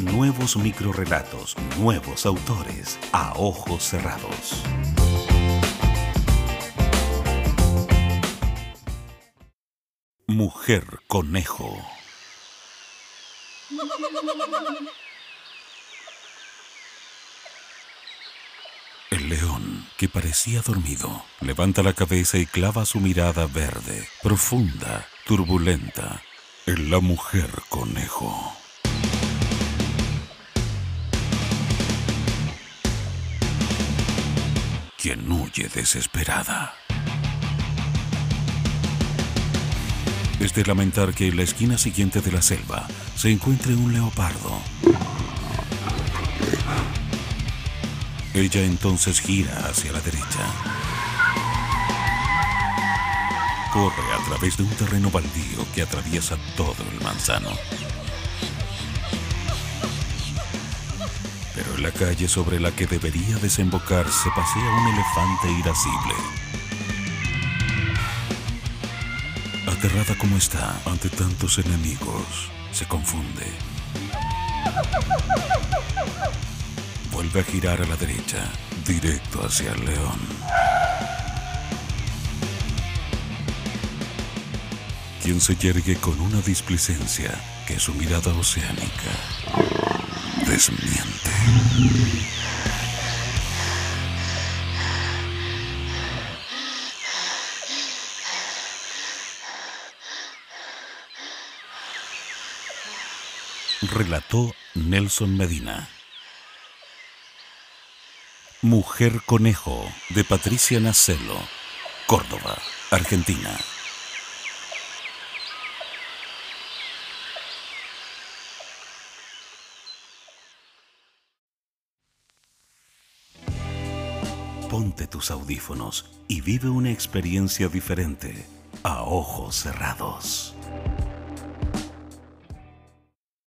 Nuevos microrelatos, nuevos autores, a ojos cerrados. Mujer Conejo. El león, que parecía dormido, levanta la cabeza y clava su mirada verde, profunda, turbulenta, en la mujer conejo. Quien huye desesperada. Es de lamentar que en la esquina siguiente de la selva se encuentre un leopardo. Ella entonces gira hacia la derecha. Corre a través de un terreno baldío que atraviesa todo el manzano. La calle sobre la que debería desembocar se pasea un elefante irascible. Aterrada como está ante tantos enemigos, se confunde. Vuelve a girar a la derecha, directo hacia el león. Quien se yergue con una displicencia que su mirada oceánica desmiente. Relató Nelson Medina. Mujer Conejo de Patricia Nacelo, Córdoba, Argentina. Ponte tus audífonos y vive una experiencia diferente a ojos cerrados.